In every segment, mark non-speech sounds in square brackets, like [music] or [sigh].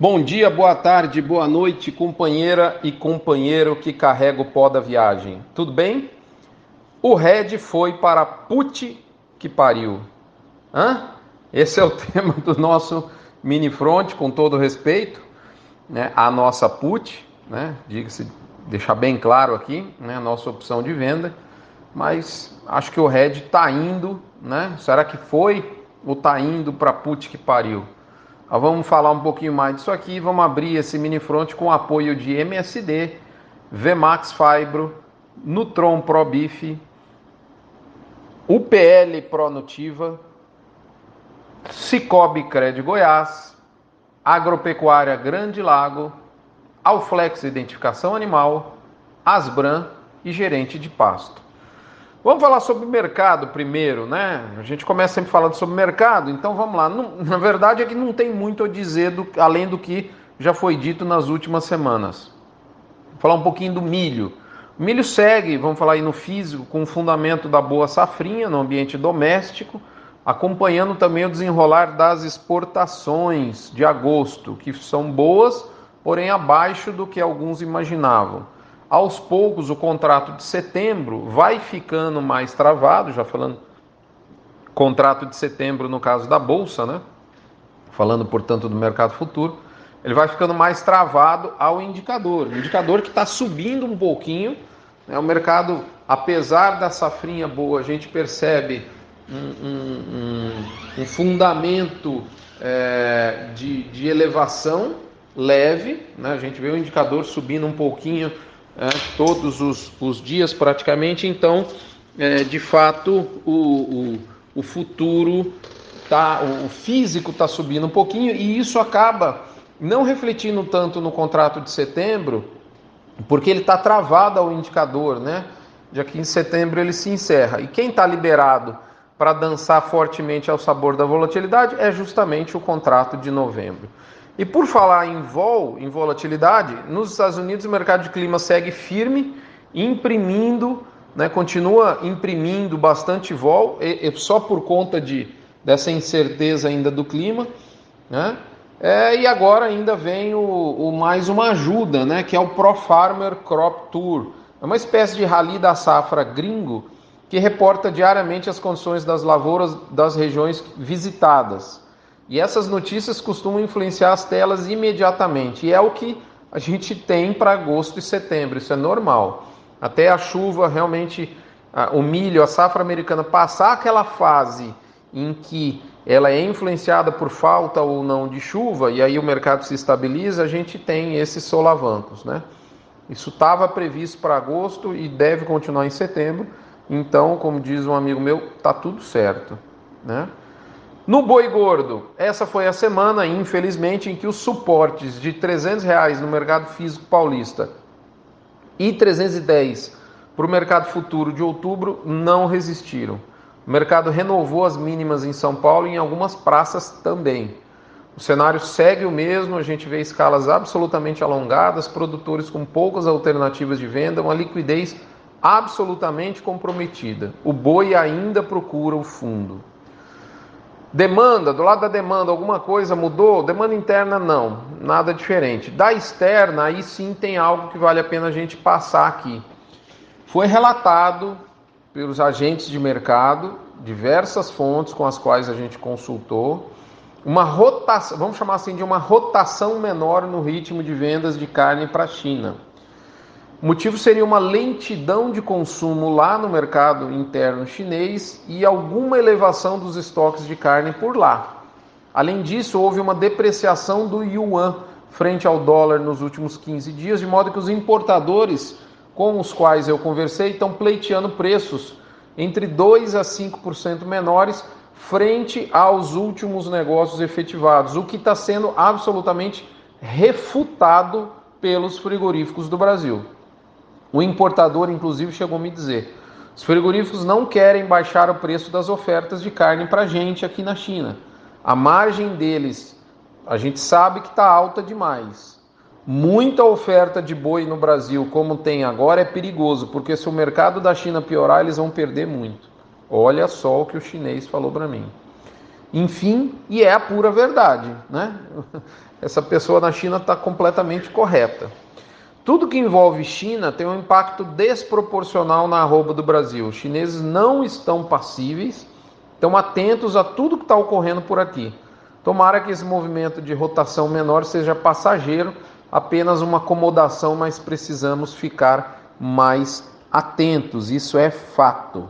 Bom dia, boa tarde, boa noite, companheira e companheiro que carrega o pó da viagem. Tudo bem? O Red foi para Put que pariu. Hã? Esse é o [laughs] tema do nosso mini front, com todo respeito, né? A nossa Put, né? Diga-se, deixar bem claro aqui, né? A nossa opção de venda, mas acho que o Red está indo, né? Será que foi ou está indo para Put que pariu? Vamos falar um pouquinho mais disso aqui. Vamos abrir esse mini front com apoio de MSD, Vmax Fibro, Nutron Pro Beef, UPL Pro Nutiva, Cicobi Cred Goiás, Agropecuária Grande Lago, Alflex Identificação Animal, Asbran e Gerente de Pasto. Vamos falar sobre mercado primeiro, né? A gente começa sempre falando sobre mercado, então vamos lá. Na verdade é que não tem muito a dizer do, além do que já foi dito nas últimas semanas. Vou falar um pouquinho do milho. O milho segue, vamos falar aí no físico, com o fundamento da boa safrinha no ambiente doméstico, acompanhando também o desenrolar das exportações de agosto, que são boas, porém abaixo do que alguns imaginavam aos poucos o contrato de setembro vai ficando mais travado, já falando contrato de setembro no caso da bolsa, né? Falando portanto do mercado futuro, ele vai ficando mais travado ao indicador, indicador que está subindo um pouquinho. Né? O mercado, apesar da safrinha boa, a gente percebe um, um, um, um fundamento é, de, de elevação leve, né? a gente vê o indicador subindo um pouquinho é, todos os, os, dias praticamente, então, é, de fato, o, o, o futuro, tá, o físico está subindo um pouquinho e isso acaba não refletindo tanto no contrato de setembro, porque ele está travado ao indicador, né? Já que em setembro ele se encerra. E quem está liberado para dançar fortemente ao sabor da volatilidade é justamente o contrato de novembro. E por falar em vol, em volatilidade, nos Estados Unidos o mercado de clima segue firme, imprimindo, né, continua imprimindo bastante vol, e, e só por conta de, dessa incerteza ainda do clima. Né? É, e agora ainda vem o, o, mais uma ajuda, né, que é o Pro Farmer Crop Tour. É uma espécie de rally da safra gringo que reporta diariamente as condições das lavouras das regiões visitadas. E essas notícias costumam influenciar as telas imediatamente. E é o que a gente tem para agosto e setembro, isso é normal. Até a chuva realmente, o milho, a safra americana passar aquela fase em que ela é influenciada por falta ou não de chuva, e aí o mercado se estabiliza, a gente tem esses solavancos, né? Isso estava previsto para agosto e deve continuar em setembro. Então, como diz um amigo meu, tá tudo certo, né? No boi gordo, essa foi a semana, infelizmente, em que os suportes de 300 reais no mercado físico paulista e 310 para o mercado futuro de outubro não resistiram. O mercado renovou as mínimas em São Paulo e em algumas praças também. O cenário segue o mesmo, a gente vê escalas absolutamente alongadas, produtores com poucas alternativas de venda, uma liquidez absolutamente comprometida. O boi ainda procura o fundo. Demanda, do lado da demanda, alguma coisa mudou? Demanda interna, não, nada diferente. Da externa, aí sim tem algo que vale a pena a gente passar aqui. Foi relatado pelos agentes de mercado, diversas fontes com as quais a gente consultou, uma rotação, vamos chamar assim de uma rotação menor no ritmo de vendas de carne para a China. O motivo seria uma lentidão de consumo lá no mercado interno chinês e alguma elevação dos estoques de carne por lá. Além disso, houve uma depreciação do yuan frente ao dólar nos últimos 15 dias, de modo que os importadores com os quais eu conversei estão pleiteando preços entre 2 a 5% menores frente aos últimos negócios efetivados, o que está sendo absolutamente refutado pelos frigoríficos do Brasil. O importador, inclusive, chegou a me dizer: os frigoríficos não querem baixar o preço das ofertas de carne para a gente aqui na China. A margem deles, a gente sabe que está alta demais. Muita oferta de boi no Brasil, como tem agora, é perigoso, porque se o mercado da China piorar, eles vão perder muito. Olha só o que o chinês falou para mim. enfim, e é a pura verdade. Né? [laughs] Essa pessoa na China está completamente correta. Tudo que envolve China tem um impacto desproporcional na arroba do Brasil. Os chineses não estão passíveis, estão atentos a tudo que está ocorrendo por aqui. Tomara que esse movimento de rotação menor seja passageiro, apenas uma acomodação, mas precisamos ficar mais atentos, isso é fato.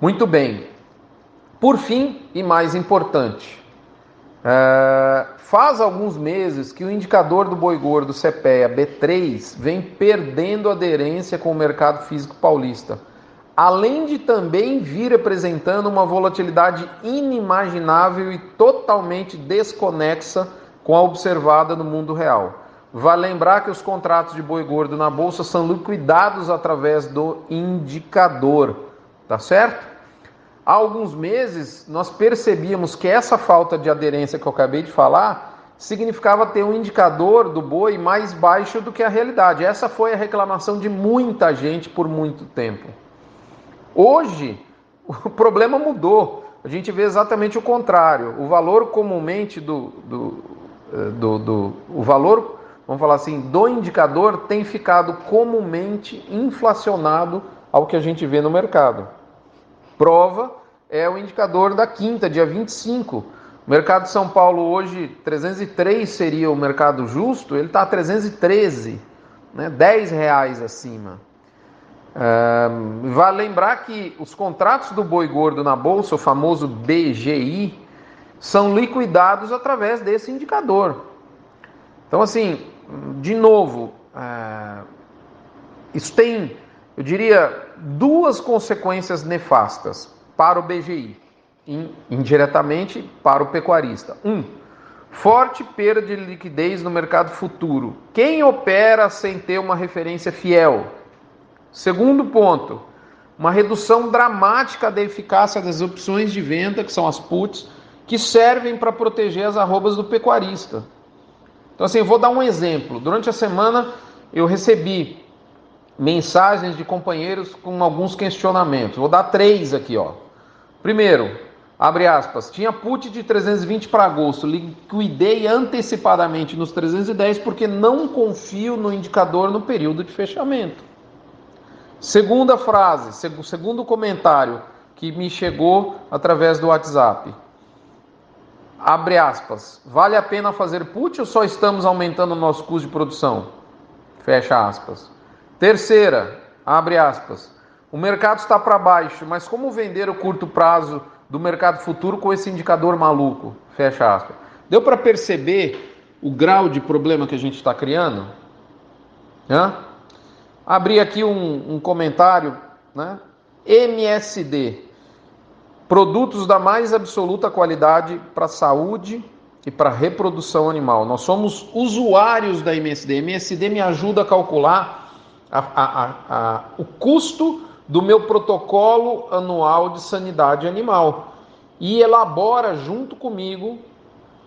Muito bem. Por fim, e mais importante, é, faz alguns meses que o indicador do boi gordo CPEA B3 vem perdendo aderência com o mercado físico paulista, além de também vir apresentando uma volatilidade inimaginável e totalmente desconexa com a observada no mundo real. Vale lembrar que os contratos de boi gordo na bolsa são liquidados através do indicador, tá certo? Há alguns meses nós percebíamos que essa falta de aderência que eu acabei de falar significava ter um indicador do boi mais baixo do que a realidade. Essa foi a reclamação de muita gente por muito tempo. Hoje, [laughs] o problema mudou. A gente vê exatamente o contrário. O valor comumente do, do, eh, do, do o valor, vamos falar assim, do indicador tem ficado comumente inflacionado ao que a gente vê no mercado. Prova é o indicador da quinta, dia 25. O mercado de São Paulo hoje, 303 seria o mercado justo, ele está a 313, né? 10 reais acima. Uh, vale lembrar que os contratos do boi gordo na bolsa, o famoso BGI, são liquidados através desse indicador. Então, assim, de novo, uh, isso tem, eu diria, duas consequências nefastas para o BGI, indiretamente para o pecuarista. Um, forte perda de liquidez no mercado futuro. Quem opera sem ter uma referência fiel? Segundo ponto, uma redução dramática da eficácia das opções de venda, que são as puts, que servem para proteger as arrobas do pecuarista. Então, assim, vou dar um exemplo. Durante a semana eu recebi mensagens de companheiros com alguns questionamentos. Vou dar três aqui, ó. Primeiro, abre aspas, tinha put de 320 para agosto, liquidei antecipadamente nos 310 porque não confio no indicador no período de fechamento. Segunda frase, segundo comentário que me chegou através do WhatsApp. Abre aspas. Vale a pena fazer put ou só estamos aumentando o nosso custo de produção? Fecha aspas. Terceira, abre aspas. O mercado está para baixo, mas como vender o curto prazo do mercado futuro com esse indicador maluco? Fecha aspas. Deu para perceber o grau de problema que a gente está criando? Hã? Abri aqui um, um comentário, né? MSD, produtos da mais absoluta qualidade para saúde e para reprodução animal. Nós somos usuários da MSD. MSD me ajuda a calcular a, a, a, o custo do meu protocolo anual de sanidade animal e elabora junto comigo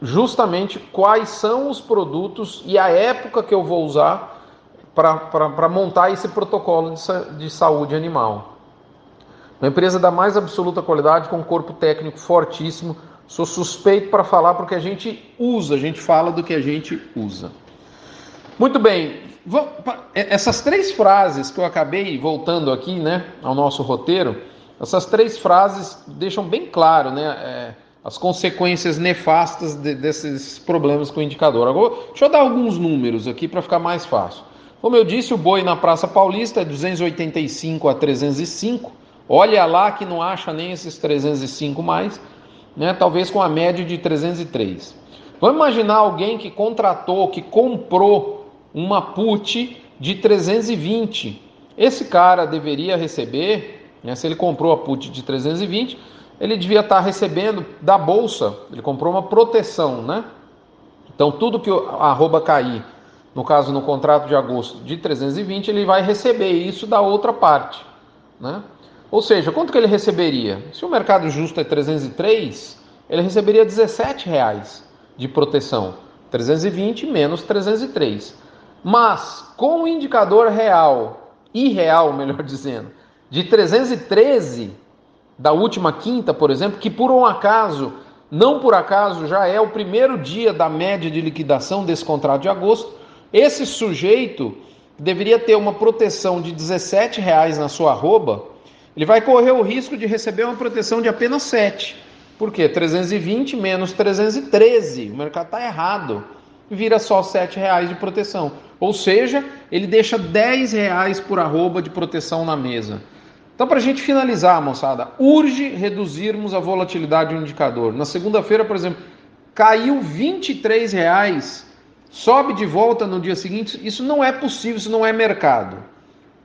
justamente quais são os produtos e a época que eu vou usar para montar esse protocolo de, de saúde animal. Uma empresa da mais absoluta qualidade, com um corpo técnico fortíssimo. Sou suspeito para falar porque a gente usa, a gente fala do que a gente usa. Muito bem, essas três frases que eu acabei voltando aqui, né, ao nosso roteiro, essas três frases deixam bem claro, né, é, as consequências nefastas de, desses problemas com o indicador. Agora, deixa eu dar alguns números aqui para ficar mais fácil. Como eu disse, o boi na Praça Paulista é 285 a 305. Olha lá que não acha nem esses 305 mais, né? Talvez com a média de 303. Vamos imaginar alguém que contratou, que comprou uma put de 320. Esse cara deveria receber, né, se ele comprou a put de 320, ele devia estar recebendo da bolsa, ele comprou uma proteção, né? Então tudo que a arroba cair, no caso no contrato de agosto de 320, ele vai receber isso da outra parte, né? Ou seja, quanto que ele receberia? Se o mercado justo é 303, ele receberia 17 reais de proteção. 320 menos 303. Mas com o indicador real, irreal, melhor [laughs] dizendo, de 313 da última quinta, por exemplo, que por um acaso Não por acaso já é o primeiro dia da média de liquidação desse contrato de agosto. Esse sujeito deveria ter uma proteção de 17 reais na sua arroba, ele vai correr o risco de receber uma proteção de apenas 7. Por quê? 320 menos 313. O mercado está errado. Vira só 7 reais de proteção. Ou seja, ele deixa 10 reais por arroba de proteção na mesa. Então, para a gente finalizar, moçada, urge reduzirmos a volatilidade do indicador. Na segunda-feira, por exemplo, caiu 23 reais, sobe de volta no dia seguinte. Isso não é possível, isso não é mercado.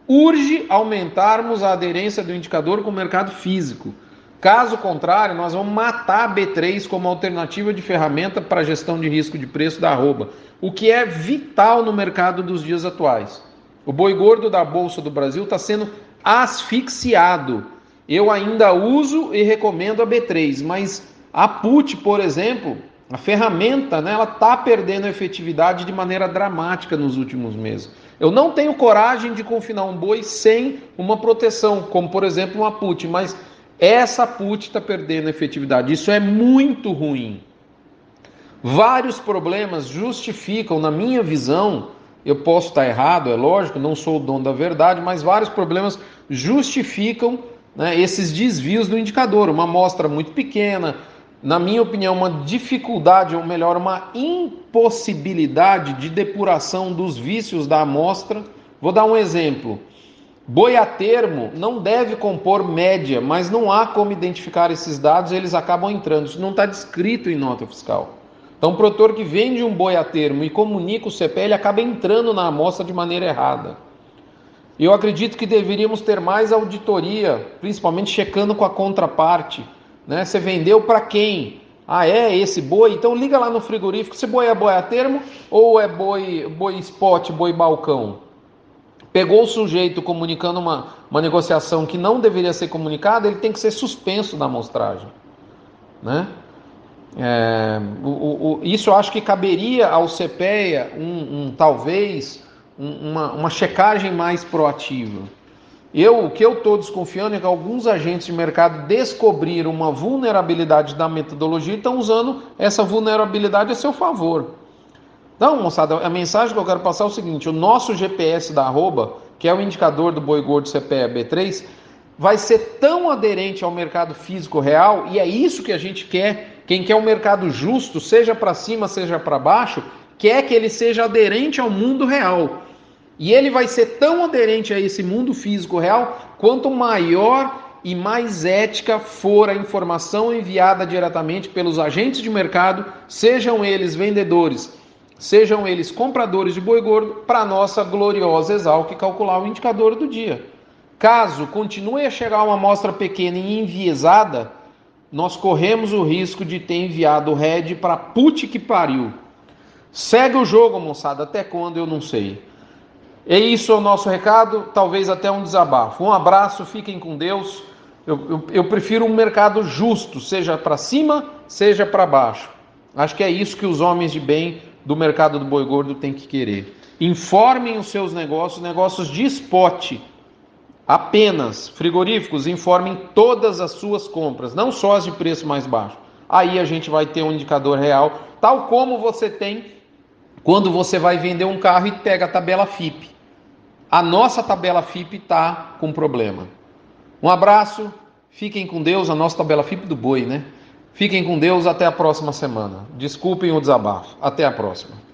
Urge aumentarmos a aderência do indicador com o mercado físico. Caso contrário, nós vamos matar a B3 como alternativa de ferramenta para gestão de risco de preço da arroba, o que é vital no mercado dos dias atuais. O boi gordo da Bolsa do Brasil está sendo asfixiado. Eu ainda uso e recomendo a B3, mas a PUT, por exemplo, a ferramenta, né, ela está perdendo efetividade de maneira dramática nos últimos meses. Eu não tenho coragem de confinar um boi sem uma proteção, como por exemplo uma PUT, mas essa PUT está perdendo efetividade. Isso é muito ruim. Vários problemas justificam, na minha visão, eu posso estar errado, é lógico, não sou o dono da verdade, mas vários problemas justificam né, esses desvios do indicador. Uma amostra muito pequena, na minha opinião, uma dificuldade, ou melhor, uma impossibilidade de depuração dos vícios da amostra. Vou dar um exemplo. Boi a termo não deve compor média, mas não há como identificar esses dados, eles acabam entrando. Isso não está descrito em nota fiscal. Então, o produtor que vende um boi a termo e comunica o CPE, ele acaba entrando na amostra de maneira errada. Eu acredito que deveríamos ter mais auditoria, principalmente checando com a contraparte. Né? Você vendeu para quem? Ah, é esse boi? Então liga lá no frigorífico. Se boi é boi a termo ou é boi, boi spot, boi balcão? Pegou o sujeito comunicando uma, uma negociação que não deveria ser comunicada, ele tem que ser suspenso da amostragem. Né? É, o, o, isso eu acho que caberia ao CPEA um, um talvez um, uma, uma checagem mais proativa. Eu, o que eu estou desconfiando é que alguns agentes de mercado descobriram uma vulnerabilidade da metodologia e estão usando essa vulnerabilidade a seu favor. Então, moçada, a mensagem que eu quero passar é o seguinte: o nosso GPS da arroba, que é o indicador do boi gordo CPE B3, vai ser tão aderente ao mercado físico real, e é isso que a gente quer quem quer um mercado justo, seja para cima, seja para baixo, quer que ele seja aderente ao mundo real. E ele vai ser tão aderente a esse mundo físico real quanto maior e mais ética for a informação enviada diretamente pelos agentes de mercado, sejam eles vendedores, sejam eles compradores de boi gordo, para nossa gloriosa Exalc calcular o indicador do dia. Caso continue a chegar uma amostra pequena e enviesada, nós corremos o risco de ter enviado o Red para put que pariu. Segue o jogo, moçada, até quando eu não sei. E isso é o nosso recado, talvez até um desabafo. Um abraço, fiquem com Deus. Eu, eu, eu prefiro um mercado justo, seja para cima, seja para baixo. Acho que é isso que os homens de bem do mercado do boi gordo têm que querer. Informem os seus negócios, negócios de spot, Apenas frigoríficos informem todas as suas compras, não só as de preço mais baixo. Aí a gente vai ter um indicador real, tal como você tem quando você vai vender um carro e pega a tabela FIP. A nossa tabela FIP está com problema. Um abraço, fiquem com Deus, a nossa tabela FIP do boi, né? Fiquem com Deus, até a próxima semana. Desculpem o desabafo. Até a próxima.